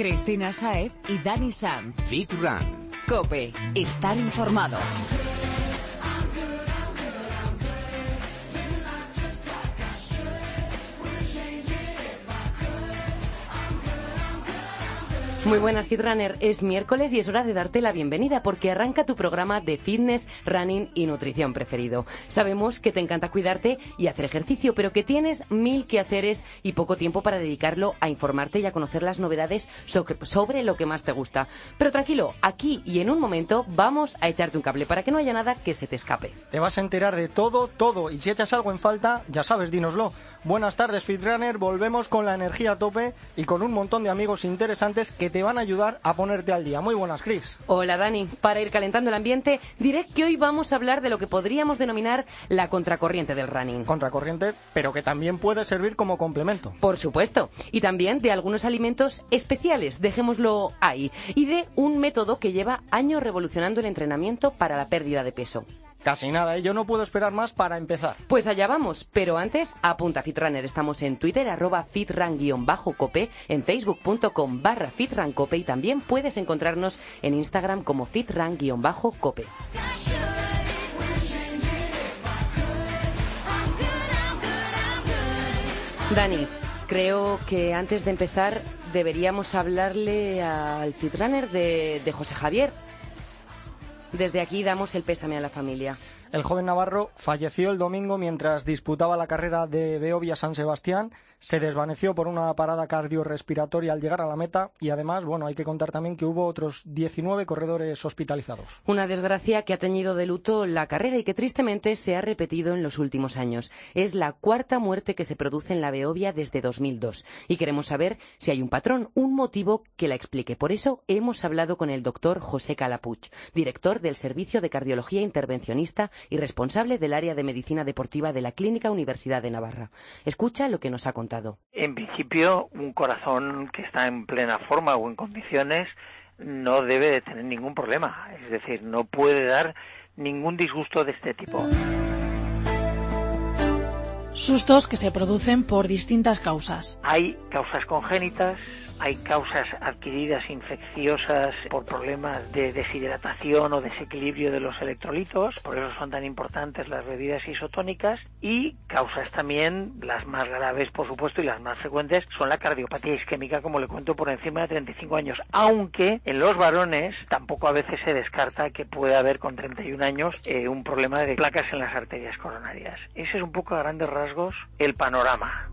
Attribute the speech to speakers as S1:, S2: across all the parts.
S1: Cristina Saez y Dani Sam.
S2: Fit Run.
S1: Cope. Estar informado.
S3: Muy buenas, Fitrunner. Es miércoles y es hora de darte la bienvenida porque arranca tu programa de fitness, running y nutrición preferido. Sabemos que te encanta cuidarte y hacer ejercicio, pero que tienes mil quehaceres y poco tiempo para dedicarlo a informarte y a conocer las novedades sobre lo que más te gusta. Pero tranquilo, aquí y en un momento vamos a echarte un cable para que no haya nada que se te escape.
S4: Te vas a enterar de todo, todo. Y si echas algo en falta, ya sabes, dínoslo. Buenas tardes, Fitrunner. Volvemos con la energía a tope y con un montón de amigos interesantes que te van a ayudar a ponerte al día. Muy buenas, Chris.
S3: Hola, Dani. Para ir calentando el ambiente, diré que hoy vamos a hablar de lo que podríamos denominar la contracorriente del running.
S4: Contracorriente, pero que también puede servir como complemento.
S3: Por supuesto. Y también de algunos alimentos especiales, dejémoslo ahí. Y de un método que lleva años revolucionando el entrenamiento para la pérdida de peso.
S4: Casi nada, ¿eh? yo no puedo esperar más para empezar.
S3: Pues allá vamos, pero antes, apunta Fitrunner. Estamos en Twitter, arroba fitran-cope, en facebook.com barra fitrancope y también puedes encontrarnos en Instagram como fitran-cope. Dani, creo que antes de empezar deberíamos hablarle al Fitrunner de José Javier. Desde aquí damos el pésame a la familia.
S4: El joven navarro falleció el domingo mientras disputaba la carrera de Beovia San Sebastián. Se desvaneció por una parada cardiorrespiratoria al llegar a la meta y además, bueno, hay que contar también que hubo otros 19 corredores hospitalizados.
S3: Una desgracia que ha teñido de luto la carrera y que tristemente se ha repetido en los últimos años. Es la cuarta muerte que se produce en la Beovia desde 2002 y queremos saber si hay un patrón, un motivo que la explique. Por eso hemos hablado con el doctor José Calapuch, director del Servicio de Cardiología Intervencionista y responsable del área de medicina deportiva de la Clínica Universidad de Navarra. Escucha lo que nos ha contado.
S5: En principio, un corazón que está en plena forma o en condiciones no debe de tener ningún problema, es decir, no puede dar ningún disgusto de este tipo.
S6: Sustos que se producen por distintas causas.
S5: Hay causas congénitas, hay causas adquiridas infecciosas por problemas de deshidratación o desequilibrio de los electrolitos, por eso son tan importantes las bebidas isotónicas, y causas también, las más graves por supuesto y las más frecuentes, son la cardiopatía isquémica, como le cuento, por encima de 35 años, aunque en los varones tampoco a veces se descarta que pueda haber con 31 años eh, un problema de placas en las arterias coronarias. Ese es un poco a grandes rasgos el panorama.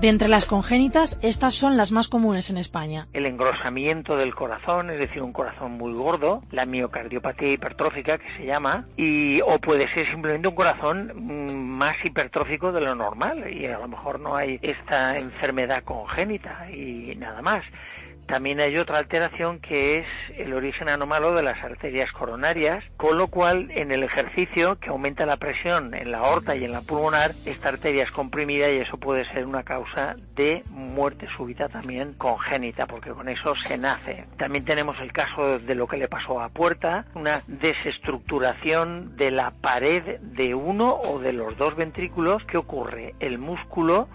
S6: De entre las congénitas, estas son las más comunes en España.
S5: El engrosamiento del corazón, es decir, un corazón muy gordo, la miocardiopatía hipertrófica que se llama, y o puede ser simplemente un corazón mm, más hipertrófico de lo normal y a lo mejor no hay esta enfermedad congénita y nada más. También hay otra alteración que es el origen anómalo de las arterias coronarias, con lo cual en el ejercicio que aumenta la presión en la aorta y en la pulmonar, esta arteria es comprimida y eso puede ser una causa de muerte súbita también congénita, porque con eso se nace. También tenemos el caso de lo que le pasó a Puerta, una desestructuración de la pared de uno o de los dos ventrículos. ¿Qué ocurre? El músculo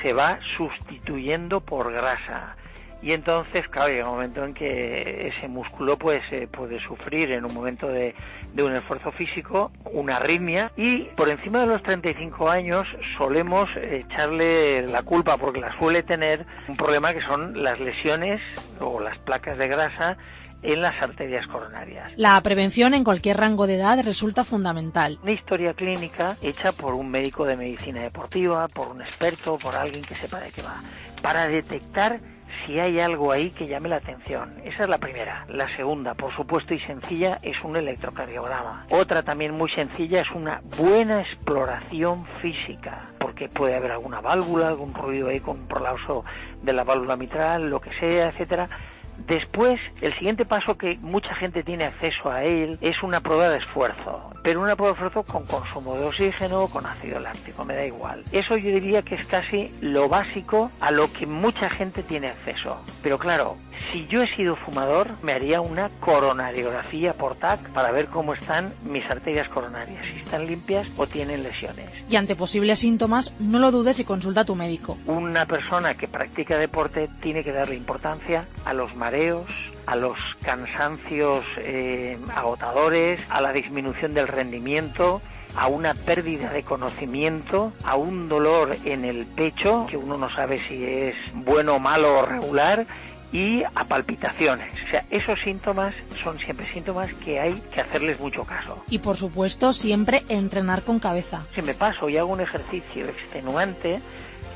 S5: se va sustituyendo por grasa y entonces, claro, llega un momento en que ese músculo pues eh, puede sufrir en un momento de, de, un esfuerzo físico una arritmia y por encima de los 35 años solemos echarle la culpa porque la suele tener un problema que son las lesiones o las placas de grasa en las arterias coronarias.
S6: La prevención en cualquier rango de edad resulta fundamental.
S5: Una historia clínica hecha por un médico de medicina deportiva, por un experto, por alguien que sepa de qué va, para detectar si hay algo ahí que llame la atención. Esa es la primera. La segunda, por supuesto y sencilla, es un electrocardiograma. Otra también muy sencilla es una buena exploración física, porque puede haber alguna válvula, algún ruido ahí con un prolapso de la válvula mitral, lo que sea, etcétera Después, el siguiente paso que mucha gente tiene acceso a él es una prueba de esfuerzo, pero una prueba de esfuerzo con consumo de oxígeno, con ácido láctico, me da igual. Eso yo diría que es casi lo básico a lo que mucha gente tiene acceso. Pero claro, si yo he sido fumador, me haría una coronariografía por TAC para ver cómo están mis arterias coronarias, si están limpias o tienen lesiones.
S6: Y ante posibles síntomas, no lo dudes y consulta a tu médico.
S5: Una persona que practica deporte tiene que darle importancia a los mareos, a los cansancios eh, agotadores, a la disminución del rendimiento, a una pérdida de conocimiento, a un dolor en el pecho, que uno no sabe si es bueno, malo o regular, y a palpitaciones. O sea, esos síntomas son siempre síntomas que hay que hacerles mucho caso.
S6: Y por supuesto, siempre entrenar con cabeza.
S5: Si me paso y hago un ejercicio extenuante,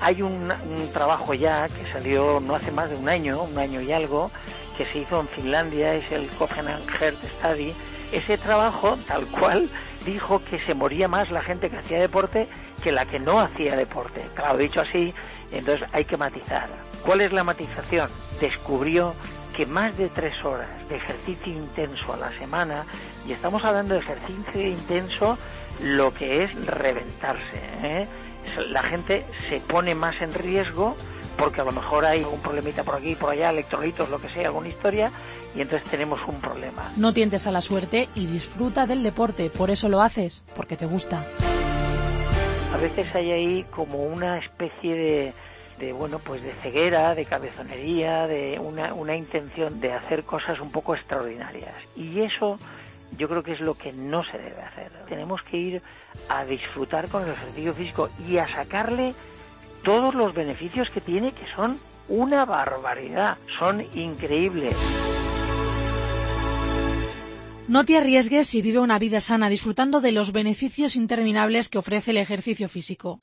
S5: hay un, un trabajo ya que salió no hace más de un año, un año y algo, que se hizo en Finlandia, es el Copenhagen Heart Study. Ese trabajo, tal cual, dijo que se moría más la gente que hacía deporte que la que no hacía deporte. Claro, dicho así, entonces hay que matizar. ¿Cuál es la matización? Descubrió que más de tres horas de ejercicio intenso a la semana, y estamos hablando de ejercicio intenso, lo que es reventarse. ¿eh? La gente se pone más en riesgo porque a lo mejor hay un problemita por aquí, por allá, electrolitos, lo que sea, alguna historia, y entonces tenemos un problema.
S6: No tientes a la suerte y disfruta del deporte, por eso lo haces, porque te gusta.
S5: A veces hay ahí como una especie de, bueno, pues de ceguera, de cabezonería, de una, una intención de hacer cosas un poco extraordinarias. Y eso yo creo que es lo que no se debe hacer. Tenemos que ir a disfrutar con el ejercicio físico y a sacarle todos los beneficios que tiene, que son una barbaridad, son increíbles.
S6: No te arriesgues y vive una vida sana disfrutando de los beneficios interminables que ofrece el ejercicio físico.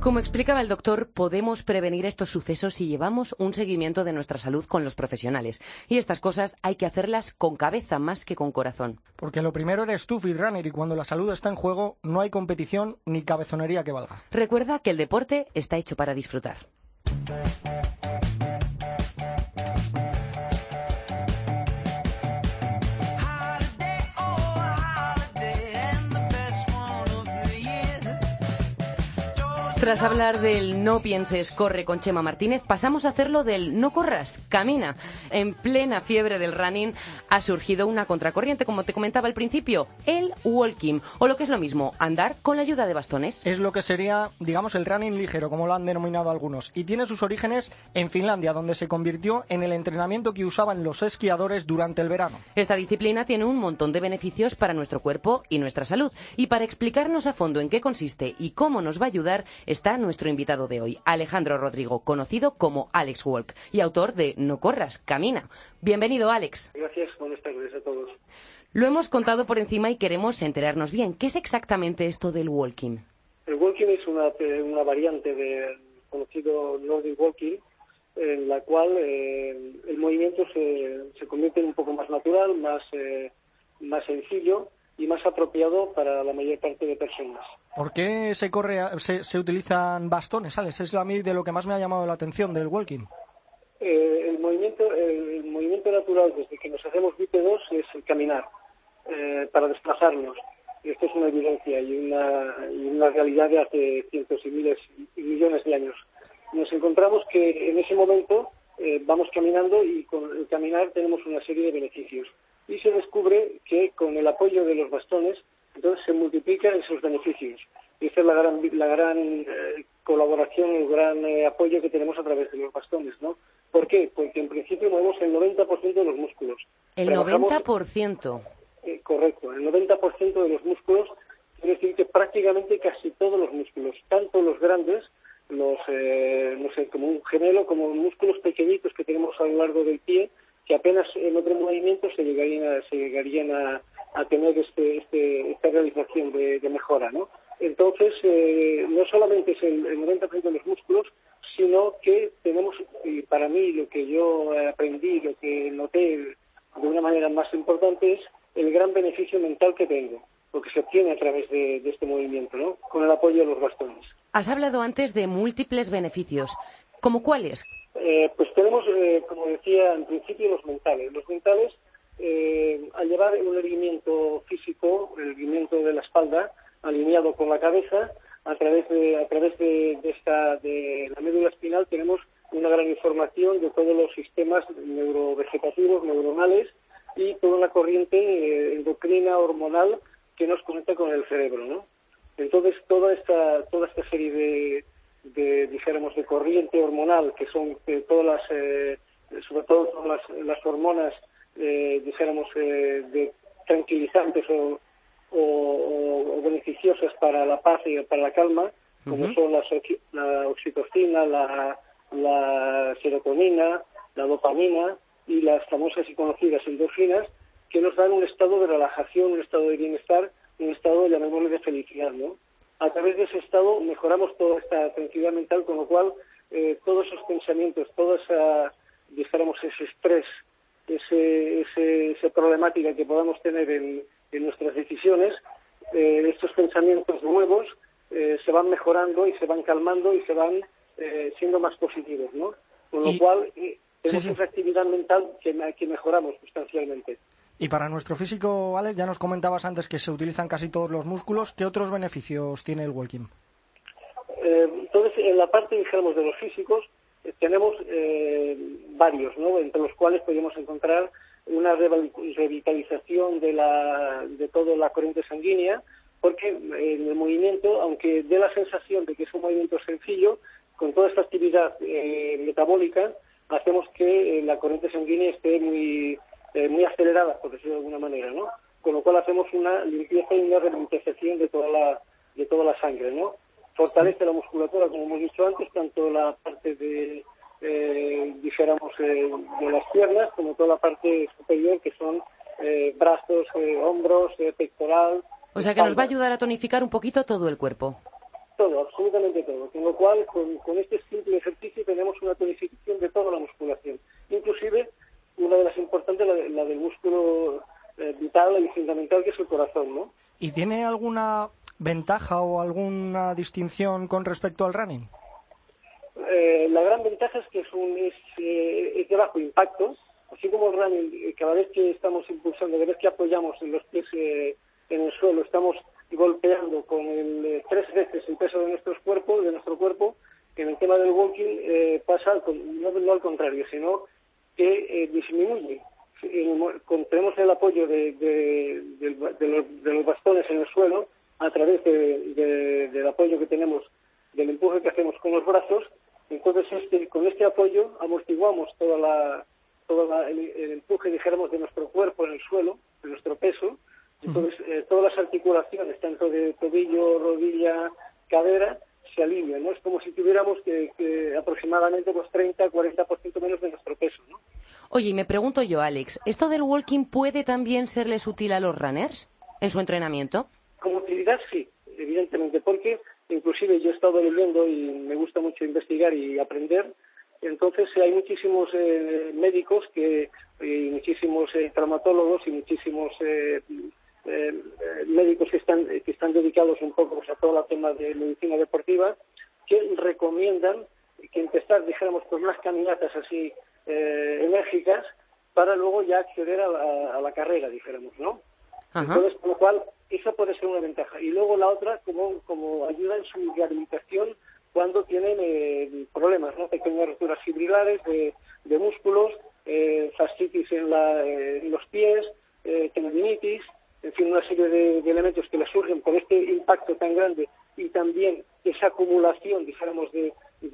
S3: Como explicaba el doctor, podemos prevenir estos sucesos si llevamos un seguimiento de nuestra salud con los profesionales. Y estas cosas hay que hacerlas con cabeza más que con corazón.
S4: Porque lo primero eres tú, Fitrunner, y cuando la salud está en juego, no hay competición ni cabezonería que valga.
S3: Recuerda que el deporte está hecho para disfrutar. Tras hablar del no pienses, corre con Chema Martínez, pasamos a hacerlo del no corras, camina. En plena fiebre del running ha surgido una contracorriente, como te comentaba al principio, el walking, o lo que es lo mismo, andar con la ayuda de bastones.
S4: Es lo que sería, digamos, el running ligero, como lo han denominado algunos, y tiene sus orígenes en Finlandia, donde se convirtió en el entrenamiento que usaban los esquiadores durante el verano.
S3: Esta disciplina tiene un montón de beneficios para nuestro cuerpo y nuestra salud, y para explicarnos a fondo en qué consiste y cómo nos va a ayudar, está nuestro invitado de hoy, Alejandro Rodrigo, conocido como Alex Walk y autor de No corras, camina. Bienvenido, Alex.
S2: Gracias, buenas tardes a todos.
S3: Lo hemos contado por encima y queremos enterarnos bien. ¿Qué es exactamente esto del walking?
S2: El walking es una, una variante del conocido Nordic Walking, en la cual eh, el movimiento se, se, convierte en un poco más natural, más, eh, más sencillo y más apropiado para la mayor parte de personas.
S4: ¿Por qué se, corre, se, se utilizan bastones, Alex? Es a mí de lo que más me ha llamado la atención del walking.
S2: Eh, el, movimiento, el, movimiento natural desde que nos hacemos bípedos es el caminar, eh, para desplazarnos. Y esto es una evidencia y una, y una realidad de hace cientos y miles y millones de años. Nos encontramos que en ese momento eh, vamos caminando y con el caminar tenemos una serie de beneficios. Y se descubre que con el apoyo de los bastones entonces se multiplican esos beneficios. Y esta es la gran, la gran eh, colaboración, el gran eh, apoyo que tenemos a través de los bastones, ¿no? ¿Por qué? Porque en principio movemos el 90% de los músculos.
S3: ¿El 90%?
S2: Eh, correcto, el 90% de los músculos, quiere decir que prácticamente casi todos los músculos, tanto los grandes, los, eh, no sé, como un gemelo, como músculos pequeñitos que tenemos a lo largo del pie, que apenas en otro movimiento se llegarían a, se llegarían a, a tener este, este, esta realización de, de mejora, ¿no? Entonces, eh, no solamente es el, el 90% de los músculos, sino que tenemos, y para mí lo que yo aprendí, lo que noté de una manera más importante es el gran beneficio mental que tengo, lo que se obtiene a través de, de este movimiento, ¿no? Con el apoyo de los bastones.
S3: Has hablado antes de múltiples beneficios. ¿Cómo cuáles?
S2: Eh, pues tenemos, eh, como decía en principio, los mentales. Los mentales, eh, al llevar un erguimiento físico, el erguimiento de la espalda, alineado con la cabeza, a través de, a través de, esta, de la médula espinal tenemos una gran información de todos los sistemas neurovegetativos, neuronales y toda la corriente endocrina, hormonal que nos conecta con el cerebro, ¿no? Entonces, toda esta, toda esta serie de, de, dijéramos, de corriente hormonal, que son eh, todas las, eh, sobre todo todas las, hormonas, eh, dijéramos, eh, de tranquilizantes o, o, beneficiosas para la paz y para la calma, como son la, la oxitocina, la, la serotonina, la dopamina y las famosas y conocidas endorfinas, que nos dan un estado de relajación, un estado de bienestar, un estado, llamémosle, de felicidad, ¿no? A través de ese estado mejoramos toda esta tranquilidad mental, con lo cual eh, todos esos pensamientos, toda esa, dijéramos, ese estrés, ese, ese, esa problemática que podamos tener en, nuestras decisiones, eh, estos pensamientos nuevos eh, se van mejorando y se van calmando y se van siendo más positivos, ¿no? Con lo cual tenemos esa actividad mental que, que mejoramos sustancialmente.
S4: Y para nuestro físico, Alex, ya nos comentabas antes que se utilizan casi todos los músculos. ¿Qué otros beneficios tiene el walking?
S2: Eh, entonces, en la parte, dijéramos, de los físicos, eh, tenemos eh, varios, ¿no? Entre los cuales podemos encontrar una revitalización de, la, de toda la corriente sanguínea, porque en el movimiento, aunque dé la sensación de que es un movimiento sencillo, con toda esta actividad metabólica, hacemos que la corriente sanguínea esté muy eh, muy aceleradas, por decirlo de alguna manera, ¿no? Con lo cual hacemos una limpieza y una revitalización de toda la, de toda la sangre, ¿no? Fortalece la musculatura, como hemos dicho antes, tanto la parte de, eh, dijéramos, eh, de las piernas, como toda la parte superior, que son eh, brazos, hombros, pectoral.
S3: O sea que nos va a ayudar a tonificar un poquito todo el cuerpo.
S2: Todo, absolutamente todo. Con lo cual, con, con este simple ejercicio tenemos una tonificación de toda la musculación. Inclusive una de las importantes, la, la del músculo eh, vital y fundamental, que es el corazón, ¿no?
S4: ¿Y tiene alguna ventaja o alguna distinción con respecto al running?
S2: Eh, la gran ventaja es que es, un, es, eh, de bajo impacto, así como el running, cada vez que estamos impulsando, cada vez que apoyamos en los pies en el suelo, estamos golpeando con el, tres veces el peso de nuestros cuerpos, de nuestro cuerpo, en el tema del walking pasa no, no al contrario, sino que eh, disminuye. tenemos el apoyo de, los, bastones en el suelo a través del apoyo que tenemos, del empuje que hacemos con los brazos. Entonces, este, con este apoyo amortiguamos toda la, toda el, empuje, dijéramos, de nuestro cuerpo en el suelo, de nuestro peso. Entonces, eh, todas las articulaciones, tanto de tobillo, rodilla, cadera, se alivia, ¿no? Es como si tuviéramos que, aproximadamente pues 30, 40% menos de nuestro peso, ¿no?
S3: Oye, y me pregunto yo, Alex, ¿esto del walking puede también serles útil a los runners en su entrenamiento?
S2: Como utilidad sí, evidentemente, porque inclusive yo he estado leyendo y me gusta mucho investigar y aprender, entonces hay muchísimos eh, médicos que, y muchísimos eh, traumatólogos y muchísimos eh, eh, médicos que están, que están dedicados un poco pues, a todo el tema de medicina deportiva, que recomiendan que empezar, dijéramos, con unas caminatas así eh, enérgicas para luego ya acceder a la, carrera, dijéramos, ¿no? Entonces, con lo cual, esa puede ser una ventaja. Y luego la otra, como, como ayuda en su rehabilitación cuando tienen eh, problemas, ¿no? Pequeñas roturas fibrilares de, de músculos, eh, fascitis en, la, en los pies, eh, tendinitis, en fin, una serie de, elementos que le surgen por este impacto tan grande y también esa acumulación, dijéramos, de,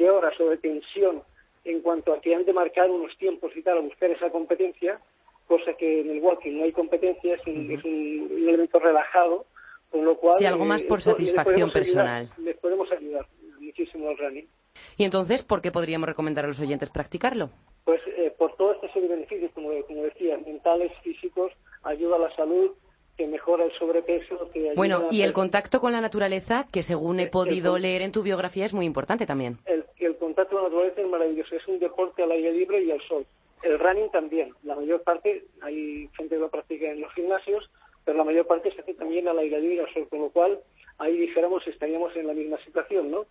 S2: horas o de tensión en cuanto a que han de marcar unos tiempos y tal, a buscar esa competencia, cosa que en el walking no hay competencia, es un, elemento relajado, con lo cual...
S3: Sí, algo más por satisfacción personal.
S2: les podemos ayudar muchísimo al running.
S3: ¿Y entonces por qué podríamos recomendar a los oyentes practicarlo?
S2: Pues eh, por toda esta serie de beneficios, como, como decía, mentales, físicos, ayuda a la salud, que mejora el sobrepeso.
S3: bueno, y el contacto con la naturaleza, que según he podido leer en tu biografía, es muy importante también.
S2: El, el contacto con la naturaleza es maravilloso, es un deporte al aire libre y al sol. El running también, la mayor parte, hay gente que lo practica en los gimnasios, pero la mayor parte se hace también al aire libre y al sol, con lo cual ahí dijéramos estaríamos en la misma situación, ¿no?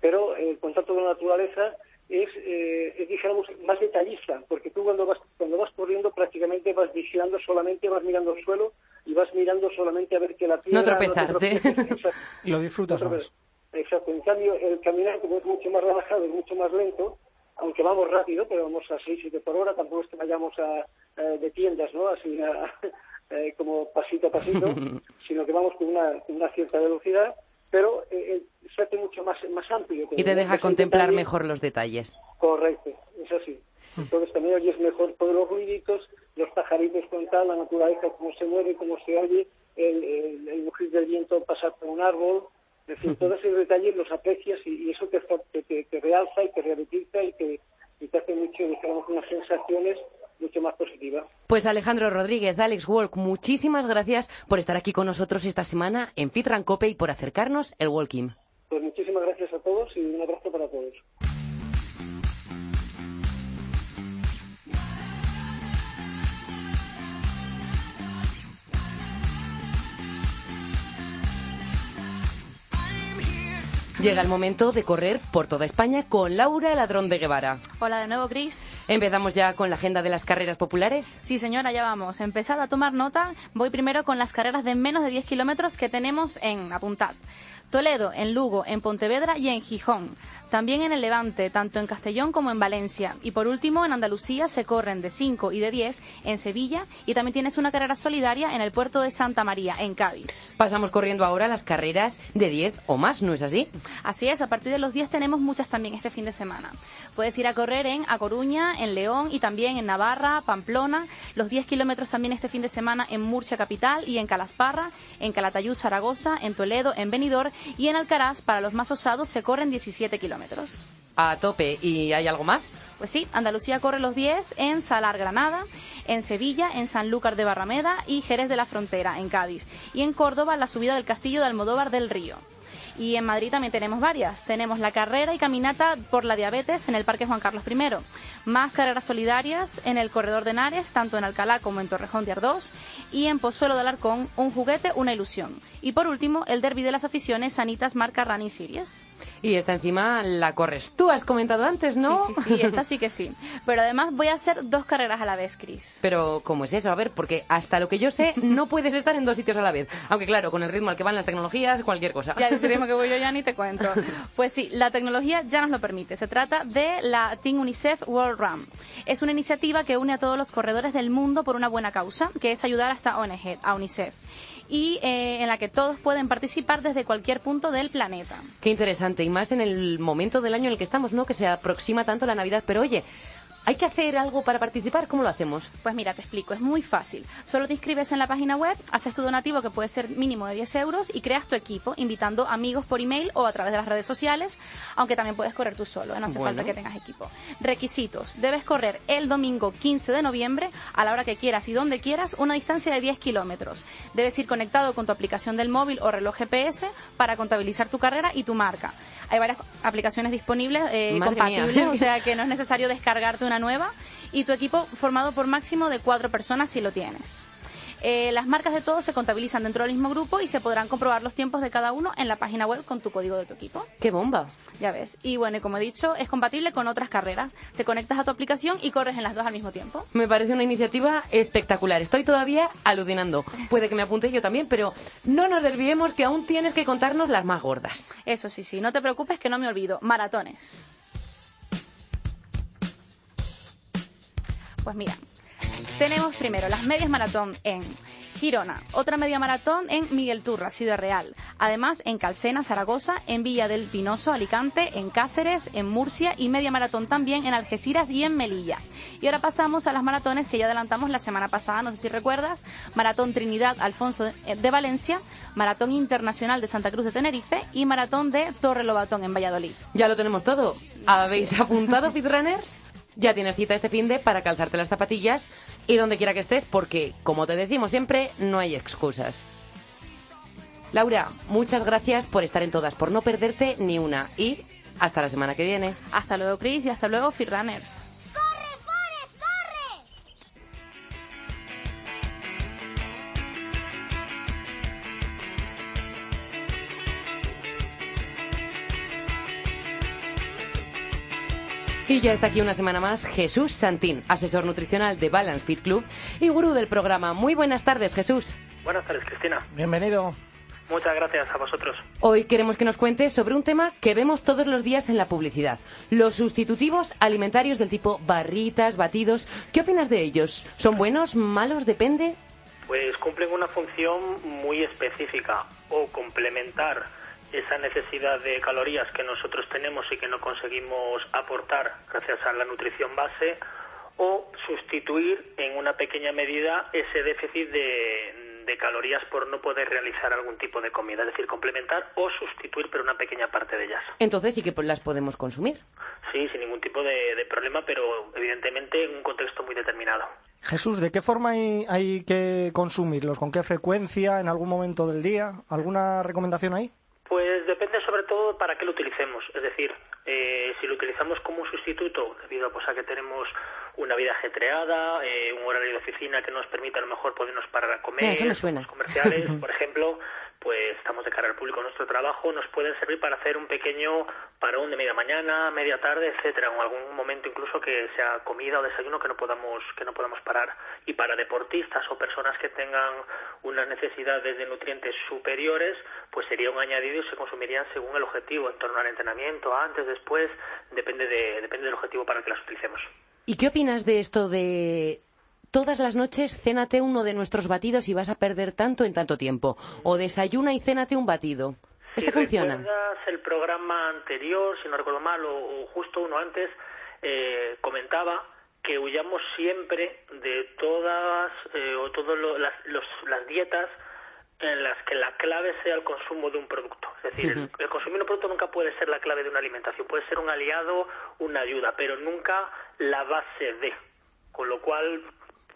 S2: Pero el contacto con la naturaleza es, eh, dijéramos, más detallista, porque tú cuando vas, cuando vas corriendo prácticamente vas vigilando solamente, vas mirando el suelo vas mirando solamente a ver que la
S3: piedra... No tropezarte.
S4: y lo disfrutas más.
S2: Exacto. En cambio, el caminar, como es mucho más relajado, es mucho más lento, aunque vamos rápido, pero vamos a 6, 7 por hora, tampoco es que vayamos a, de tiendas, ¿no? Así eh, como pasito a pasito, sino que vamos con una, una cierta velocidad, pero eh, eh, se hace mucho más, más amplio.
S3: Y te deja contemplar mejor los detalles.
S2: Correcto, es así. Entonces también oyes mejor todos los ruiditos, los pajaritos con tal, la naturaleza, cómo se mueve, cómo se oye, el, el, el del viento pasar por un árbol, es decir, todos esos detalles los aprecias y, eso te, te, realza y te rehabilita y te, y te hace mucho, digamos, unas sensaciones mucho más positivas.
S3: Pues Alejandro Rodríguez, Alex Walk, muchísimas gracias por estar aquí con nosotros esta semana en Fit Cope y por acercarnos el walking.
S2: Pues muchísimas gracias a todos y un abrazo para todos.
S3: Llega el momento de correr por toda España con Laura Ladrón de Guevara.
S7: Hola de nuevo, Cris.
S3: ¿Empezamos ya con la agenda de las carreras populares?
S7: Sí, señora, ya vamos. Empezad a tomar nota. Voy primero con las carreras de menos de 10 kilómetros que tenemos en Apuntad. Toledo, en Lugo, en Pontevedra y en Gijón. También en el Levante, tanto en Castellón como en Valencia. Y por último, en Andalucía se corren de 5 y de 10 en Sevilla y también tienes una carrera solidaria en el puerto de Santa María, en Cádiz.
S3: Pasamos corriendo ahora las carreras de 10 o más, ¿no es así?
S7: Así es, a partir de los 10 tenemos muchas también este fin de semana. Puedes ir a correr en A Coruña, en León y también en Navarra, Pamplona. Los 10 kilómetros también este fin de semana en Murcia Capital y en Calasparra, en Calatayud, Zaragoza, en Toledo, en Benidorm y en Alcaraz, para los más osados, se corren 17 kilómetros.
S3: A tope. ¿Y hay algo más?
S7: Pues sí, Andalucía corre los 10 en Salar, Granada, en Sevilla, en Sanlúcar de Barrameda y Jerez de la Frontera, en Cádiz. Y en Córdoba, la subida del Castillo de Almodóvar del Río. Y en Madrid también tenemos varias. Tenemos la carrera y caminata por la diabetes en el Parque Juan Carlos I. Más carreras solidarias en el Corredor de Henares, tanto en Alcalá como en Torrejón de Ardós. Y en Pozuelo de Alarcón, un juguete, una ilusión. Y por último, el derby de las aficiones Sanitas marca Rani Series.
S3: Y esta encima la corres tú, has comentado antes, ¿no?
S7: Sí, sí, sí, esta sí que sí. Pero además voy a hacer dos carreras a la vez, Cris.
S3: Pero, ¿cómo es eso? A ver, porque hasta lo que yo sé, no puedes estar en dos sitios a la vez. Aunque claro, con el ritmo al que van las tecnologías, cualquier cosa.
S7: Ya el ritmo que voy yo ya ni te cuento. Pues sí, la tecnología ya nos lo permite. Se trata de la Team UNICEF World Run. Es una iniciativa que une a todos los corredores del mundo por una buena causa, que es ayudar a esta ONG, a UNICEF y eh, en la que todos pueden participar desde cualquier punto del planeta.
S3: Qué interesante, y más en el momento del año en el que estamos, ¿no? Que se aproxima tanto la Navidad. Pero oye, ¿Hay que hacer algo para participar? ¿Cómo lo hacemos?
S7: Pues mira, te explico, es muy fácil. Solo te inscribes en la página web, haces tu donativo que puede ser mínimo de 10 euros y creas tu equipo, invitando amigos por email o a través de las redes sociales, aunque también puedes correr tú solo, ¿eh? no hace falta que tengas equipo. Requisitos, debes correr el domingo 15 de noviembre, a la hora que quieras y donde quieras, una distancia de 10 kilómetros. Debes ir conectado con tu aplicación del móvil o reloj GPS para contabilizar tu carrera y tu marca. Hay varias aplicaciones disponibles eh, compatibles, o sea que no es necesario descargarte una nueva y tu equipo formado por máximo de cuatro personas si lo tienes. Eh, las marcas de todos se contabilizan dentro del mismo grupo y se podrán comprobar los tiempos de cada uno en la página web con tu código de tu equipo.
S3: ¡Qué bomba!
S7: Ya ves. Y bueno, y como he dicho, es compatible con otras carreras. Te conectas a tu aplicación y corres en las dos al mismo tiempo.
S3: Me parece una iniciativa espectacular. Estoy todavía alucinando. Puede que me apunte yo también, pero no nos desviemos que aún tienes que contarnos las más gordas.
S7: Eso sí, sí. No te preocupes que no me olvido. Maratones. Pues mira, tenemos primero las medias maratón en Girona, otra media maratón en Miguel Turra, Ciudad Real. Además, en Calcena, Zaragoza, en Villa del Pinoso, Alicante, en Cáceres, en Murcia y media maratón también en Algeciras y en Melilla. Y ahora pasamos a las maratones que ya adelantamos la semana pasada, no sé si recuerdas. Maratón Trinidad Alfonso de Valencia, Maratón Internacional de Santa Cruz de Tenerife y Maratón de Torre Lobatón en Valladolid.
S3: Ya lo tenemos todo. ¿Habéis apuntado, Fitrunners? ya tienes cita este fin de para calzarte las zapatillas y donde quiera que estés, porque, como te decimos siempre, no hay excusas. Laura, muchas gracias por estar en todas, por no perderte ni una. Y hasta la semana que viene.
S7: Hasta luego, Chris, y hasta luego, Runners.
S3: Y ya está aquí una semana más Jesús Santín, asesor nutricional de Balance Fit Club y gurú del programa. Muy buenas tardes, Jesús.
S8: Buenas tardes, Cristina.
S4: Bienvenido.
S8: Muchas gracias a vosotros.
S3: Hoy queremos que nos cuentes sobre un tema que vemos todos los días en la publicidad. Los sustitutivos alimentarios del tipo barritas, batidos. ¿Qué opinas de ellos? ¿Son buenos, malos, depende?
S8: Pues cumplen una función muy específica o complementar esa necesidad de calorías que nosotros tenemos y que no conseguimos aportar gracias a la nutrición base o sustituir en una pequeña medida ese déficit de, de calorías por no poder realizar algún tipo de comida, es decir, complementar o sustituir pero una pequeña parte de ellas.
S3: Entonces sí que pues, las podemos consumir.
S8: Sí, sin ningún tipo de, de problema, pero evidentemente en un contexto muy determinado.
S4: Jesús, ¿de qué forma hay, hay que consumirlos? ¿Con qué frecuencia? ¿En algún momento del día? ¿Alguna recomendación ahí?
S8: Pues depende sobre todo para qué lo utilicemos. Es decir, eh, si lo utilizamos como un sustituto, debido pues, a que tenemos una vida ajetreada, eh, un horario de oficina que nos permite a lo mejor podernos parar a comer,
S3: Mira, eso me suena.
S8: los comerciales, por ejemplo, pues estamos de cara al público nuestro trabajo, nos pueden servir para hacer un pequeño parón de media mañana, media tarde, etcétera, o algún momento incluso que sea comida o desayuno que no podamos que no podamos parar. Y para deportistas o personas que tengan unas necesidades de nutrientes superiores, pues sería un añadido y se consumirían según el objetivo, en torno al entrenamiento, antes, después, depende de depende del objetivo para el que las utilicemos.
S3: ¿Y qué opinas de esto de todas las noches cénate uno de nuestros batidos y vas a perder tanto en tanto tiempo? ¿O desayuna y cénate un batido? ¿Esto
S8: si
S3: funciona?
S8: recuerdas el programa anterior, si no recuerdo mal, o, o justo uno antes, eh, comentaba que huyamos siempre de todas eh, o todas las, las dietas en las que la clave sea el consumo de un producto. Es decir, el, el consumir un producto nunca puede ser la clave de una alimentación, puede ser un aliado, una ayuda, pero nunca la base de. Con lo cual,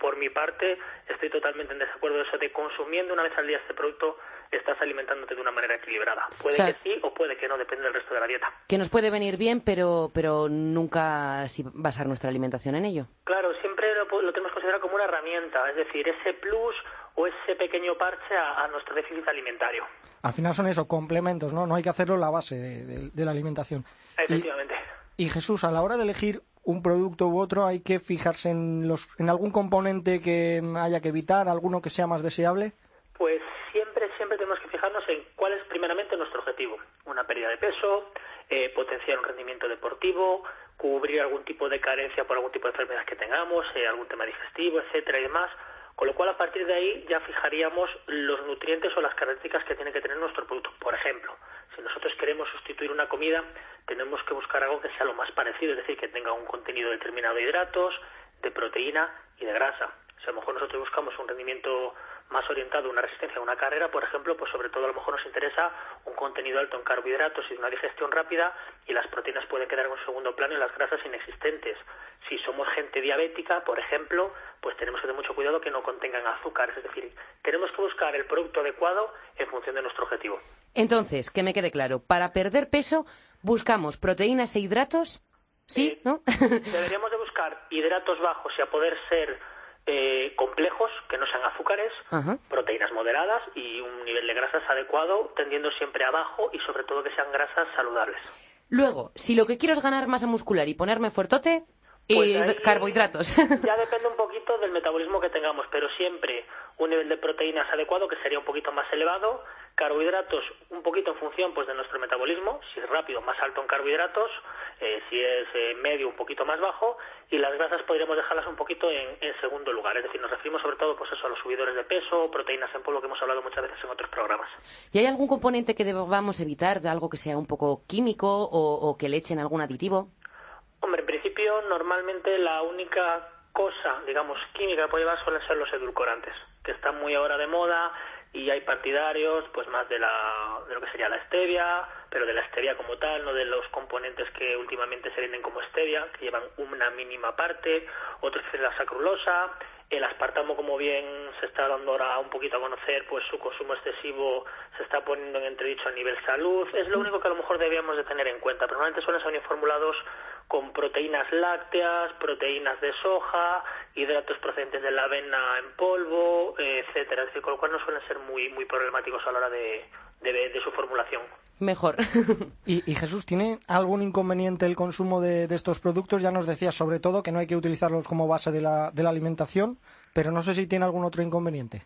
S8: por mi parte, estoy totalmente en desacuerdo de eso de consumiendo una vez al día este producto estás alimentándote de una manera equilibrada. Puede
S3: O sea-
S8: que sí o puede que no, depende del resto de la dieta.
S3: Que nos puede venir bien, pero, pero nunca si basar nuestra alimentación en ello.
S8: Claro, siempre lo, tenemos que considerar como una herramienta, es decir, ese plus o ese pequeño parche a, a nuestro déficit alimentario.
S4: Al final son eso, complementos, ¿no? No hay que hacerlo la base de, de- de la alimentación. Y,
S8: Efectivamente.
S4: y Jesús, a la hora de elegir un producto u otro, hay que fijarse en, los, en algún componente que haya que evitar, alguno que sea más deseable.
S8: Pues siempre, siempre tenemos que fijarnos en cuál es primeramente nuestro objetivo. Una pérdida de peso, eh, potenciar un rendimiento deportivo, cubrir algún tipo de carencia por algún tipo de enfermedad que tengamos, eh, algún tema digestivo, etcétera y demás. Con lo cual, a partir de ahí ya fijaríamos los nutrientes o las características que tiene que tener nuestro producto. Por ejemplo, si nosotros queremos sustituir una comida, tenemos que buscar algo que sea lo más parecido, es decir, que tenga un contenido determinado de hidratos, de proteína y de grasa. Si a lo mejor nosotros buscamos un rendimiento más orientado a una resistencia a una carrera, por ejemplo, pues sobre todo a lo mejor nos interesa un contenido alto en carbohidratos y una digestión rápida y las proteínas pueden quedar en un segundo plano y las grasas inexistentes. Si somos gente diabética, por ejemplo, pues tenemos que tener mucho cuidado que no contengan azúcares, es decir, tenemos que buscar el producto adecuado en función de nuestro objetivo.
S3: Entonces, que me quede claro, para perder peso buscamos proteínas e hidratos, ¿sí?
S8: Eh,
S3: ¿No?
S8: Deberíamos de buscar hidratos bajos y a poder ser eh, complejos, que no sean azúcares,
S3: Ajá.
S8: proteínas moderadas y un nivel de grasas adecuado, tendiendo siempre abajo y sobre todo que sean grasas saludables.
S3: Luego, si lo que quiero es ganar masa muscular y ponerme fuertote, y
S8: ahí
S3: carbohidratos.
S8: Ya depende un poquito del metabolismo que tengamos, pero siempre un nivel de proteínas adecuado que sería un poquito más elevado, carbohidratos un poquito en función pues de nuestro metabolismo, si es rápido más alto en carbohidratos, eh, si es eh, medio un poquito más bajo y las grasas podríamos dejarlas un poquito en, en segundo lugar, es decir, nos referimos sobre todo pues eso a los subidores de peso, proteínas en polvo que hemos hablado muchas veces en otros programas.
S3: ¿Y hay algún componente que debamos evitar, de algo que sea un poco químico o, o que le echen algún aditivo?
S8: Hombre, en principio normalmente la única cosa, digamos, química que puede llevar suelen ser los edulcorantes, que están muy ahora de moda y hay partidarios pues más de la de lo que sería la stevia, pero de la stevia como tal, no de los componentes que últimamente se venden como stevia, que llevan una mínima parte, otros es la sacrulosa, el aspartamo como bien se está dando ahora un poquito a conocer, pues su consumo excesivo se está poniendo en entredicho a nivel salud, es lo único que a lo mejor debíamos de tener en cuenta, normalmente suelen ser formulados con proteínas lácteas, proteínas de soja, hidratos procedentes de la avena en polvo, etcétera, es decir, con lo cual no suelen ser muy muy problemáticos a la hora de, de su formulación.
S3: Mejor.
S4: ¿Y, Jesús, ¿tiene algún inconveniente el consumo de, estos productos? Ya nos decías sobre todo que no hay que utilizarlos como base de la, de la alimentación, pero no sé si tiene algún otro inconveniente.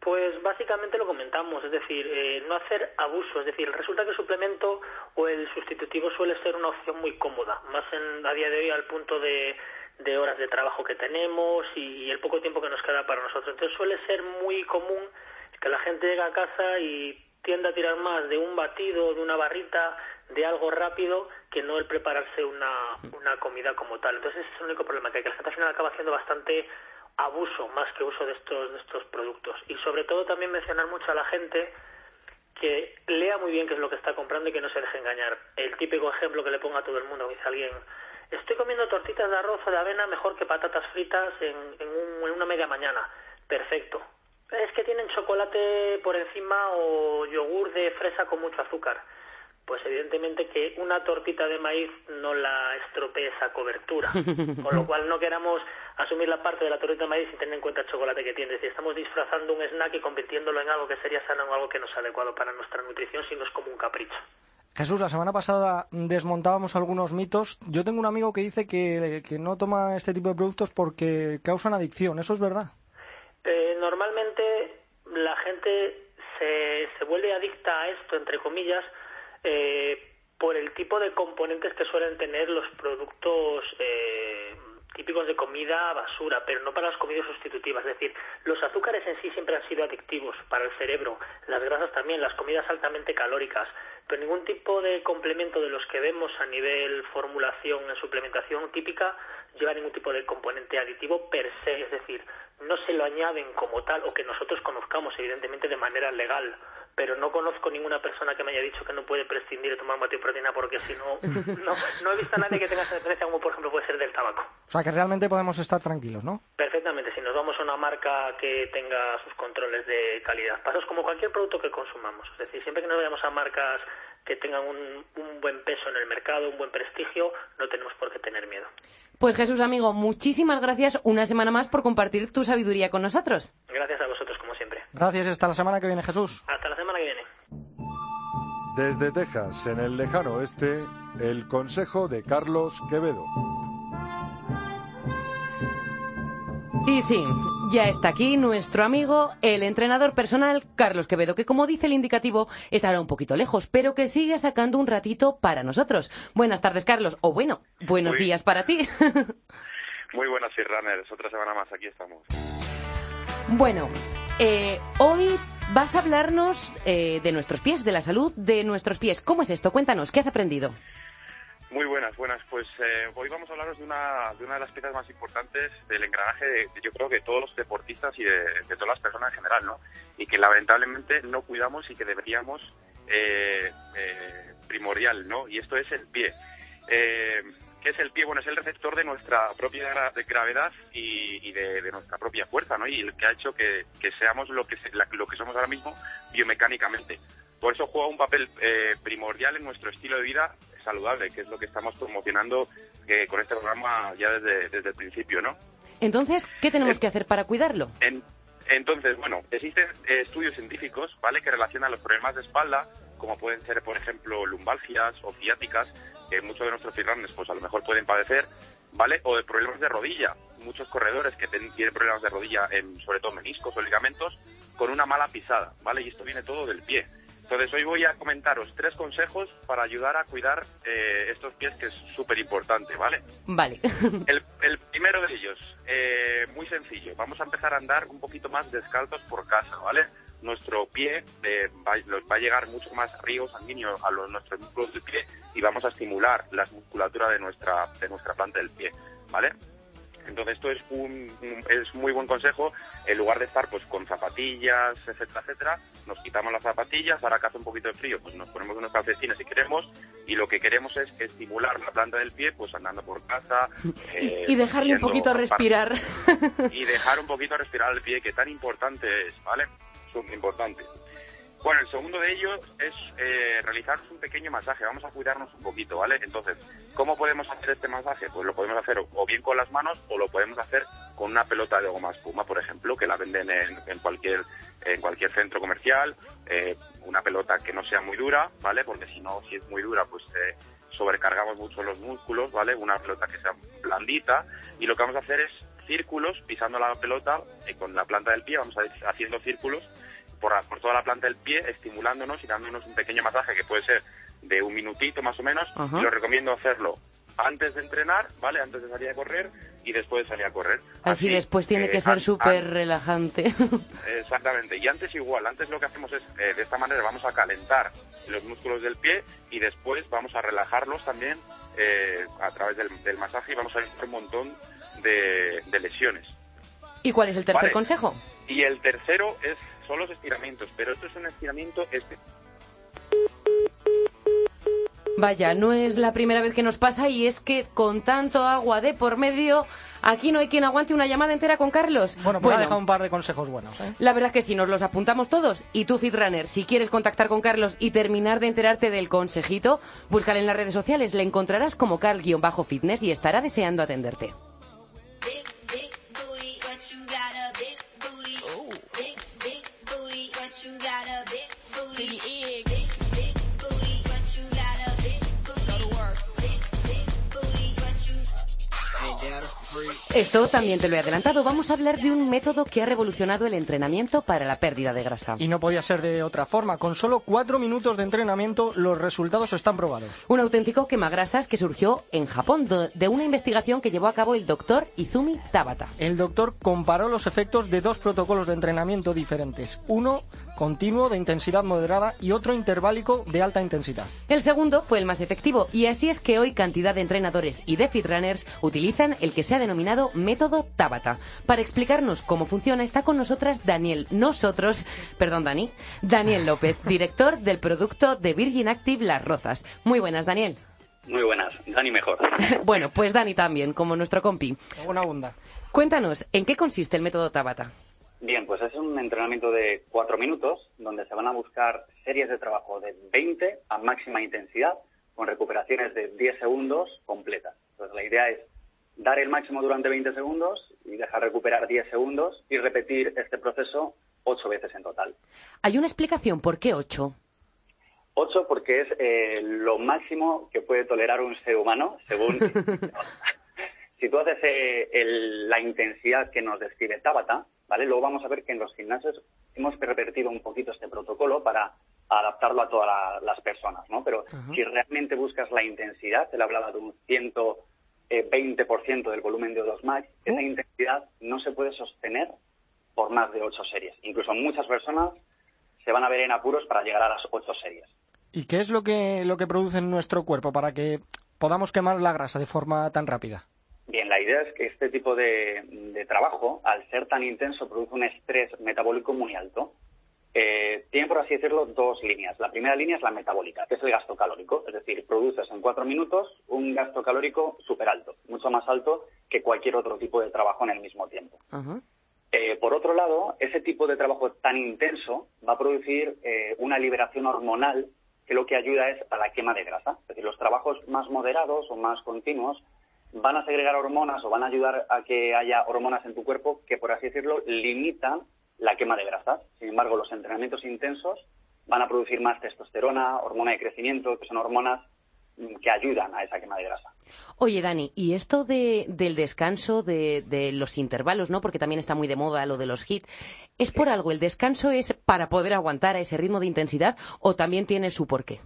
S8: Pues básicamente lo comentamos, es decir, eh, no hacer abuso, es decir, resulta que el suplemento o el sustitutivo suele ser una opción muy cómoda, más en, a día de hoy al punto de, de horas de trabajo que tenemos y, el poco tiempo que nos queda para nosotros. Entonces suele ser muy común que la gente llegue a casa y tienda a tirar más de un batido, de una barrita, de algo rápido, que no el prepararse una, una comida como tal. Entonces ese es el único problema, que la gente al final acaba haciendo bastante abuso más que uso de estos, de estos productos. Y sobre todo también mencionar mucho a la gente que lea muy bien qué es lo que está comprando y que no se deje engañar. El típico ejemplo que le ponga a todo el mundo, dice alguien, estoy comiendo tortitas de arroz o de avena mejor que patatas fritas en, en, en una media mañana. Perfecto. Es que tienen chocolate por encima o yogur de fresa con mucho azúcar pues evidentemente que una tortita de maíz no la estropee esa cobertura. Con lo cual no queramos asumir la parte de la tortita de maíz sin tener en cuenta el chocolate que tiene. Es decir, estamos disfrazando un snack y convirtiéndolo en algo que sería sano, en algo que no es adecuado para nuestra nutrición, sino es como un capricho.
S4: Jesús, la semana pasada desmontábamos algunos mitos. Yo tengo un amigo que dice que, no toma este tipo de productos porque causan adicción. ¿Eso es verdad?
S8: Eh, normalmente la gente se, se vuelve adicta a esto, entre comillas, eh, por el tipo de componentes que suelen tener los productos eh, típicos de comida basura, pero no para las comidas sustitutivas. Es decir, los azúcares en sí siempre han sido adictivos para el cerebro, las grasas también, las comidas altamente calóricas, pero ningún tipo de complemento de los que vemos a nivel formulación en suplementación típica lleva ningún tipo de componente aditivo per se, es decir, no se lo añaden como tal o que nosotros conozcamos evidentemente de manera legal pero no conozco ninguna persona que me haya dicho que no puede prescindir de tomar proteína porque si no, no, he visto a nadie que tenga esa dependencia como por ejemplo puede ser del tabaco.
S4: O sea que realmente podemos estar tranquilos, ¿no?
S8: Perfectamente, si nos vamos a una marca que tenga sus controles de calidad. Pasos como cualquier producto que consumamos. Es decir, siempre que nos vayamos a marcas que tengan un, un buen peso en el mercado, un buen prestigio, no tenemos por qué tener miedo.
S3: Pues Jesús, amigo, muchísimas gracias una semana más por compartir tu sabiduría con nosotros.
S8: Gracias a vosotros, como siempre.
S4: Gracias, hasta la semana que viene, Jesús.
S8: Hasta la semana que viene.
S9: Desde Texas, en el lejano oeste, el consejo de Carlos Quevedo.
S3: Y sí, ya está aquí nuestro amigo, el entrenador personal Carlos Quevedo, que como dice el indicativo, estará un poquito lejos, pero que sigue sacando un ratito para nosotros. Buenas tardes, Carlos, o bueno, buenos días para ti.
S10: Muy buenas, Runners. Otra semana más, aquí estamos.
S3: Bueno, eh, hoy vas a hablarnos eh, de nuestros pies, de la salud de nuestros pies. ¿Cómo es esto? Cuéntanos, ¿qué has aprendido?
S10: Muy buenas, buenas. Pues eh, hoy vamos a hablaros de una, de una de las piezas más importantes del engranaje de, yo creo que todos los deportistas y de, todas las personas en general, ¿no? Y que lamentablemente no cuidamos y que deberíamos eh, eh, primordial, ¿no? Y esto es el pie. ¿Qué es el pie? Bueno, es el receptor de nuestra propia gravedad y, de, nuestra propia fuerza, ¿no? Y el que ha hecho que, seamos lo que, lo que somos ahora mismo biomecánicamente. Por eso juega un papel primordial en nuestro estilo de vida saludable, que es lo que estamos promocionando eh, con este programa ya desde, desde el principio, ¿no?
S3: Entonces, ¿qué tenemos que hacer para cuidarlo?
S10: entonces, bueno, existen eh, estudios científicos, ¿vale?, que relacionan los problemas de espalda, como pueden ser, por ejemplo, lumbalgias o ciáticas, que muchos de nuestros firrandes, pues a lo mejor pueden padecer, ¿vale? O de problemas de rodilla. Muchos corredores que tienen problemas de rodilla, en, sobre todo meniscos o ligamentos, con una mala pisada, ¿vale? Y esto viene todo del pie. Entonces hoy voy a comentaros tres consejos para ayudar a cuidar eh, estos pies, que es súper importante, ¿vale?
S3: Vale.
S10: el, primero de ellos, eh, muy sencillo, vamos a empezar a andar un poquito más descalzos por casa, ¿vale? Nuestro pie eh, va, va, a llegar mucho más río sanguíneo a los, nuestros músculos del pie y vamos a estimular la musculatura de nuestra, de nuestra planta del pie, ¿vale? Entonces esto es un, es muy buen consejo. En lugar de estar pues con zapatillas, etcétera, etcétera, nos quitamos las zapatillas. Ahora que hace un poquito de frío, pues nos ponemos unos calcetines si queremos. Y lo que queremos es estimular la planta del pie, pues andando por casa.
S3: y, dejarle un poquito respirar.
S10: Y dejar un poquito respirar el pie, que tan importante es, ¿vale? Súper importante. Bueno, el segundo de ellos es eh, realizarnos un pequeño masaje. Vamos a cuidarnos un poquito, ¿vale? Entonces, ¿cómo podemos hacer este masaje? Pues lo podemos hacer o bien con las manos o lo podemos hacer con una pelota de goma espuma, por ejemplo, que la venden en, cualquier en cualquier centro comercial, eh, una pelota que no sea muy dura, ¿vale? Porque si no, si es muy dura, pues eh, sobrecargamos mucho los músculos, ¿vale? Una pelota que sea blandita y lo que vamos a hacer es círculos pisando la pelota y con la planta del pie vamos a ir haciendo círculos por, por toda la planta del pie, estimulándonos y dándonos un pequeño masaje que puede ser de un minutito más o menos. Y lo recomiendo hacerlo antes de entrenar, ¿vale? Antes de salir a correr y después de salir a correr.
S3: Así, después tiene que ser súper relajante.
S10: Exactamente. Y antes igual, antes lo que hacemos es, eh, de esta manera vamos a calentar los músculos del pie y después vamos a relajarlos también eh, a través del, masaje y vamos a evitar un montón de, lesiones.
S3: ¿Y cuál es el tercer consejo?
S10: Y el tercero es son los estiramientos, pero esto es un estiramiento este
S3: Vaya, no es la primera vez que nos pasa y es que con tanto agua de por medio, aquí no hay quien aguante una llamada entera con Carlos.
S4: Bueno, pues ha dejado un par de consejos buenos. ¿eh?
S3: La verdad es que sí, nos los apuntamos todos. Y tú, Fitrunner, si quieres contactar con Carlos y terminar de enterarte del consejito, búscale en las redes sociales, le encontrarás como Carl-Fitness y estará deseando atenderte. Esto también te lo he adelantado. Vamos a hablar de un método que ha revolucionado el entrenamiento para la pérdida de grasa.
S4: Y no podía ser de otra forma. Con solo cuatro minutos de entrenamiento, los resultados están probados.
S3: Un auténtico quemagrasas que surgió en Japón de una investigación que llevó a cabo el doctor Izumi Tabata.
S4: El doctor comparó los efectos de dos protocolos de entrenamiento diferentes. Uno continuo de intensidad moderada y otro interválico de alta intensidad.
S3: El segundo fue el más efectivo y así es que hoy cantidad de entrenadores y de fitrunners utilizan el que se ha denominado método Tabata. Para explicarnos cómo funciona está con nosotras Daniel, nosotros, perdón Dani, Daniel López, director del producto de Virgin Active Las Rozas. Muy buenas, Daniel.
S11: Muy buenas, Dani mejor.
S3: bueno, pues Dani también, como nuestro compi.
S4: Una bunda.
S3: Cuéntanos, ¿en qué consiste el método Tabata?
S11: Bien, pues es un entrenamiento de cuatro minutos donde se van a buscar series de trabajo de 20 a máxima intensidad con recuperaciones de 10 segundos completas. Entonces la idea es dar el máximo durante 20 segundos y dejar recuperar 10 segundos y repetir este proceso ocho veces en total.
S3: ¿Hay una explicación por qué ocho?
S11: Ocho porque es eh, lo máximo que puede tolerar un ser humano según... si tú haces eh, la intensidad que nos describe Tabata, Luego vamos a ver que en los gimnasios hemos repetido un poquito este protocolo para adaptarlo a todas las personas, ¿no? Pero si realmente buscas la intensidad, él hablaba de un 120% del volumen de O2 max, esa intensidad no se puede sostener por más de ocho series. Incluso muchas personas se van a ver en apuros para llegar a las ocho series.
S4: ¿Y qué es lo que, lo que produce en nuestro cuerpo para que podamos quemar la grasa de forma tan rápida?
S11: La idea es que este tipo de, trabajo, al ser tan intenso, produce un estrés metabólico muy alto. Eh, tiene, por así decirlo, dos líneas. La primera línea es la metabólica, que es el gasto calórico. Es decir, produces en cuatro minutos un gasto calórico súper alto, mucho más alto que cualquier otro tipo de trabajo en el mismo tiempo. Eh, por otro lado, ese tipo de trabajo tan intenso va a producir eh, una liberación hormonal que lo que ayuda es a la quema de grasa. Es decir, los trabajos más moderados o más continuos van a segregar hormonas o van a ayudar a que haya hormonas en tu cuerpo que, por así decirlo, limitan la quema de grasas. Sin embargo, los entrenamientos intensos van a producir más testosterona, hormona de crecimiento, que son hormonas mm, que ayudan a esa quema de grasa.
S3: Oye, Dani, ¿y esto de, del descanso, de, de, los intervalos, no? Porque también está muy de moda lo de los HIT. ¿Es por algo? ¿El descanso es para poder aguantar a ese ritmo de intensidad o también tiene su porqué?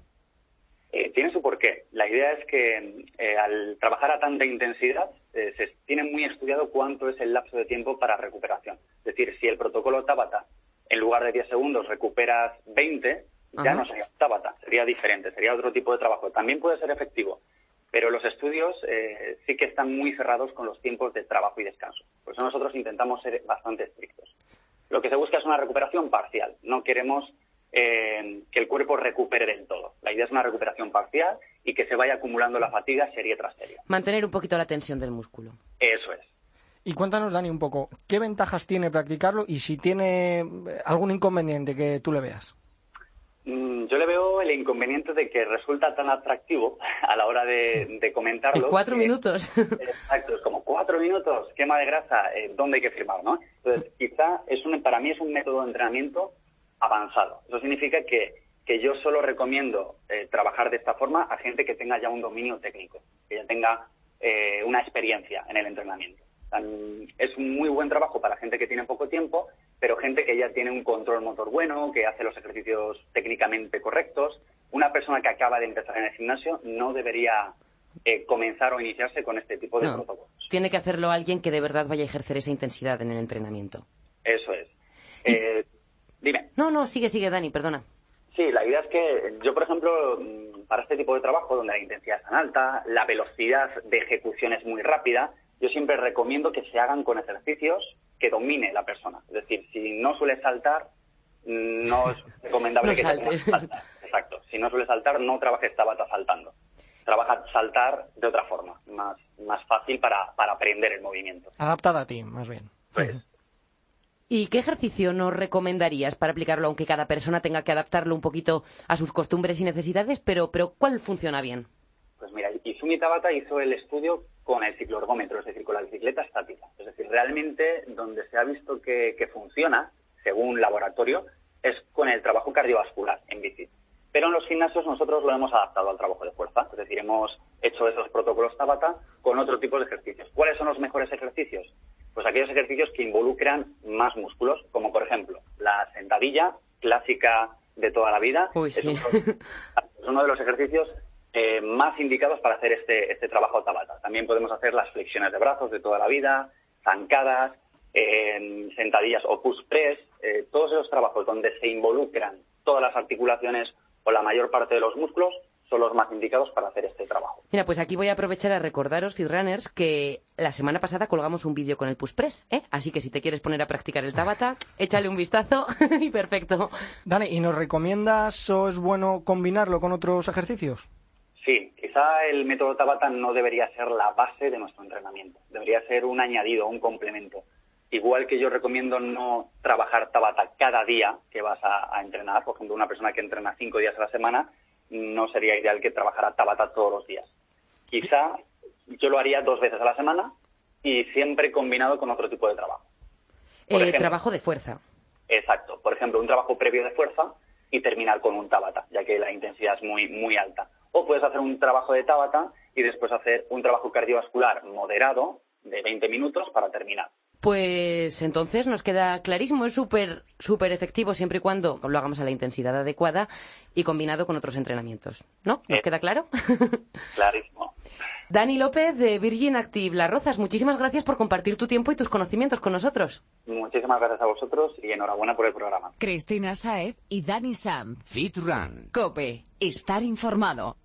S11: Eh, tiene su porqué. La idea es que eh, al trabajar a tanta intensidad eh, se tiene muy estudiado cuánto es el lapso de tiempo para recuperación. Es decir, si el protocolo Tabata en lugar de 10 segundos recuperas 20, ya no sería Tabata, sería diferente, sería otro tipo de trabajo. También puede ser efectivo, pero los estudios sí que están muy cerrados con los tiempos de trabajo y descanso. Por eso nosotros intentamos ser bastante estrictos. Lo que se busca es una recuperación parcial. No queremos que el cuerpo recupere del todo. La idea es una recuperación parcial y que se vaya acumulando la fatiga serie tras serie.
S3: Mantener un poquito la tensión del músculo.
S11: Eso es.
S4: Y cuéntanos, Dani, un poco, ¿qué ventajas tiene practicarlo y si tiene algún inconveniente que tú le veas?
S11: Mm, yo le veo el inconveniente de que resulta tan atractivo a la hora de, comentarlo.
S3: En cuatro minutos.
S11: Exacto, es como cuatro minutos, quema de grasa, eh, ¿dónde hay que firmar? ¿no? Entonces, quizá es un, para mí es un método de entrenamiento avanzado. Eso significa que, que yo solo recomiendo eh, trabajar de esta forma a gente que tenga ya un dominio técnico, que ya tenga eh, una experiencia en el entrenamiento. Es un muy buen trabajo para gente que tiene poco tiempo, pero gente que ya tiene un control motor bueno, que hace los ejercicios técnicamente correctos. Una persona que acaba de empezar en el gimnasio no debería eh, comenzar o iniciarse con este tipo de protocolos.
S3: Tiene que hacerlo alguien que de verdad vaya a ejercer esa intensidad en el entrenamiento.
S11: Eso es. Eh, dime.
S3: No, no, sigue, sigue, Dani, perdona.
S11: Sí, la idea es que yo, por ejemplo, mm, para este tipo de trabajo, donde la intensidad es tan alta, la velocidad de ejecución es muy rápida, yo siempre recomiendo que se hagan con ejercicios que domine la persona. Es decir, si no suele saltar, no es recomendable que salte. saltar. Exacto. Si no suele saltar, no trabajes tabata saltando. Trabaja saltar de otra forma, más, más fácil para, para aprender el movimiento.
S4: Adaptada a ti, más bien.
S11: Pues,
S3: ¿Y qué ejercicio nos recomendarías para aplicarlo, aunque cada persona tenga que adaptarlo un poquito a sus costumbres y necesidades? Pero, pero ¿cuál funciona bien?
S11: Pues mira, Izumi Tabata hizo el estudio con el cicloergómetro, es decir, con la bicicleta estática. Es decir, realmente donde se ha visto que, funciona, según laboratorio, es con el trabajo cardiovascular en bici. Pero en los gimnasios nosotros lo hemos adaptado al trabajo de fuerza, es decir, hemos hecho esos protocolos Tabata con otro tipo de ejercicios. ¿Cuáles son los mejores ejercicios? Pues aquellos ejercicios que involucran más músculos, como por ejemplo la sentadilla clásica de toda la vida.
S3: es,
S11: uno, de los ejercicios eh, más indicados para hacer este, este trabajo Tabata. También podemos hacer las flexiones de brazos de toda la vida, zancadas, sentadillas o push press, eh, todos esos trabajos donde se involucran todas las articulaciones o la mayor parte de los músculos son los más indicados para hacer este trabajo.
S3: Mira, pues aquí voy a aprovechar a recordaros, Runners, que la semana pasada colgamos un vídeo con el push press, ¿eh? Así que si te quieres poner a practicar el Tabata, échale un vistazo y perfecto.
S4: Dani, ¿y nos recomiendas o es bueno combinarlo con otros ejercicios?
S11: Sí, quizá el método Tabata no debería ser la base de nuestro entrenamiento, debería ser un añadido, un complemento. Igual que yo recomiendo no trabajar Tabata cada día que vas a, a entrenar, por ejemplo, una persona que entrena cinco días a la semana, no sería ideal que trabajara Tabata todos los días. Quizá yo lo haría dos veces a la semana y siempre combinado con otro tipo de trabajo.
S3: Eh, trabajo de fuerza.
S11: Exacto. Por ejemplo, un trabajo previo de fuerza y terminar con un Tabata, ya que la intensidad es muy, muy alta. O puedes hacer un trabajo de Tabata y después hacer un trabajo cardiovascular moderado de 20 minutos para terminar.
S3: Pues entonces nos queda clarísimo, es súper súper efectivo siempre y cuando lo hagamos a la intensidad adecuada y combinado con otros entrenamientos. ¿No? ¿Nos eh, queda claro?
S11: Clarísimo.
S3: Dani López de Virgin Active Las Rozas, muchísimas gracias por compartir tu tiempo y tus conocimientos con nosotros.
S11: Muchísimas gracias a vosotros y enhorabuena por el programa.
S1: Cristina Saez y Dani Sam.
S12: Fit Run.
S1: Cope. Estar informado.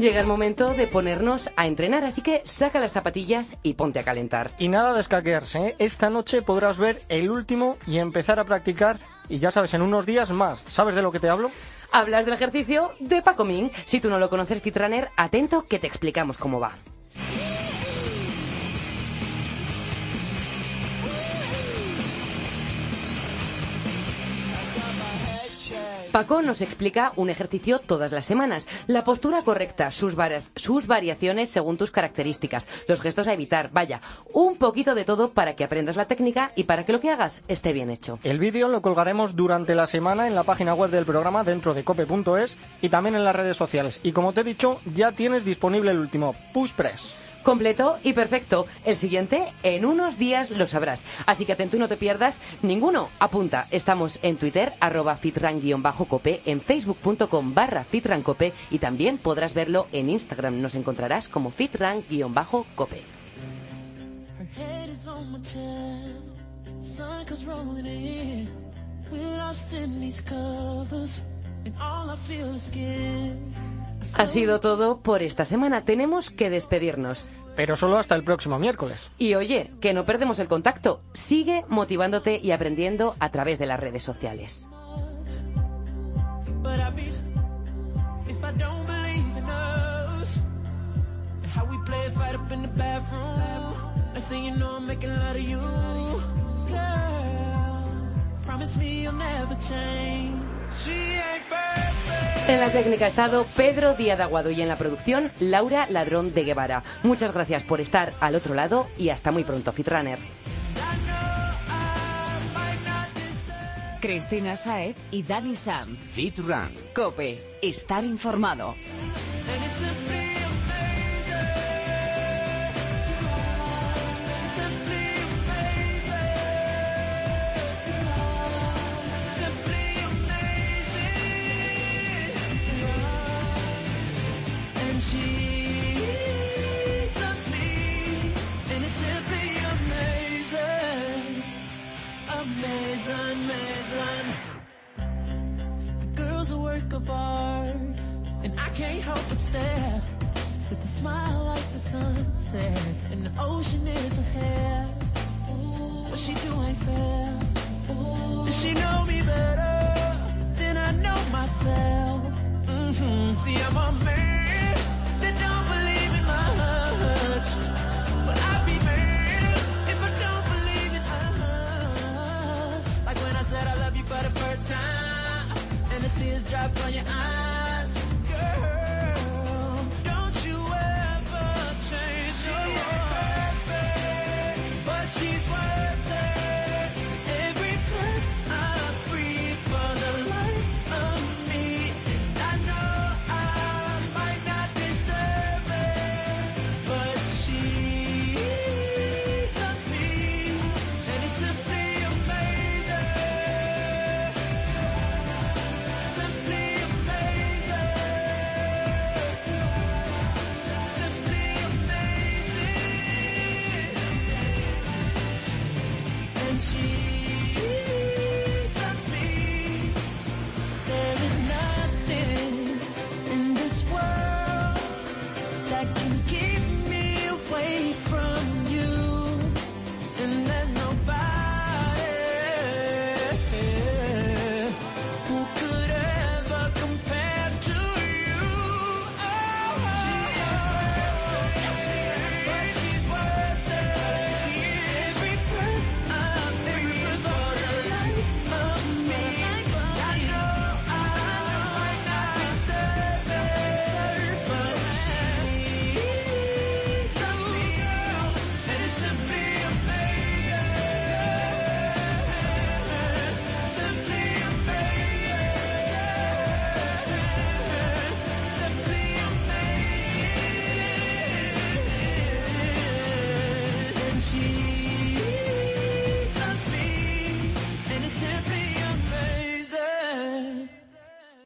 S3: Llega el momento de ponernos a entrenar, así que saca las zapatillas y ponte a calentar.
S4: Y nada de escaquearse, ¿eh? esta noche podrás ver el último y empezar a practicar, y ya sabes, en unos días más. ¿Sabes de lo que te hablo?
S3: Hablas del ejercicio de Paco Min. Si tú no lo conoces, Fitrunner, atento que te explicamos cómo va. Paco nos explica un ejercicio todas las semanas, la postura correcta, sus, variaciones según tus características, los gestos a evitar, vaya, un poquito de todo para que aprendas la técnica y para que lo que hagas esté bien hecho.
S4: El vídeo lo colgaremos durante la semana en la página web del programa dentro de cope.es y también en las redes sociales. Y como te he dicho, ya tienes disponible el último. Push Press
S3: completo y perfecto. El siguiente, en unos días lo sabrás. Así que atento no te pierdas ninguno. Apunta, estamos en Twitter, arroba fitran-cope, en facebook.com barra fitrancope y también podrás verlo en Instagram. Nos encontrarás como fitran-cope. Ha sido todo por esta semana. Tenemos que despedirnos.
S4: Pero solo hasta el próximo miércoles.
S3: Y oye, que no perdemos el contacto. Sigue motivándote y aprendiendo a través de las redes sociales.
S12: Promise me you'll never change.
S3: En la técnica ha estado Pedro Díaz de Aguado y en la producción Laura Ladrón de Guevara. Muchas gracias por estar al otro lado y hasta muy pronto, Fitrunner.
S1: Cristina Saez y Dani Sam.
S13: Fitrun.
S1: Cope. Estar informado.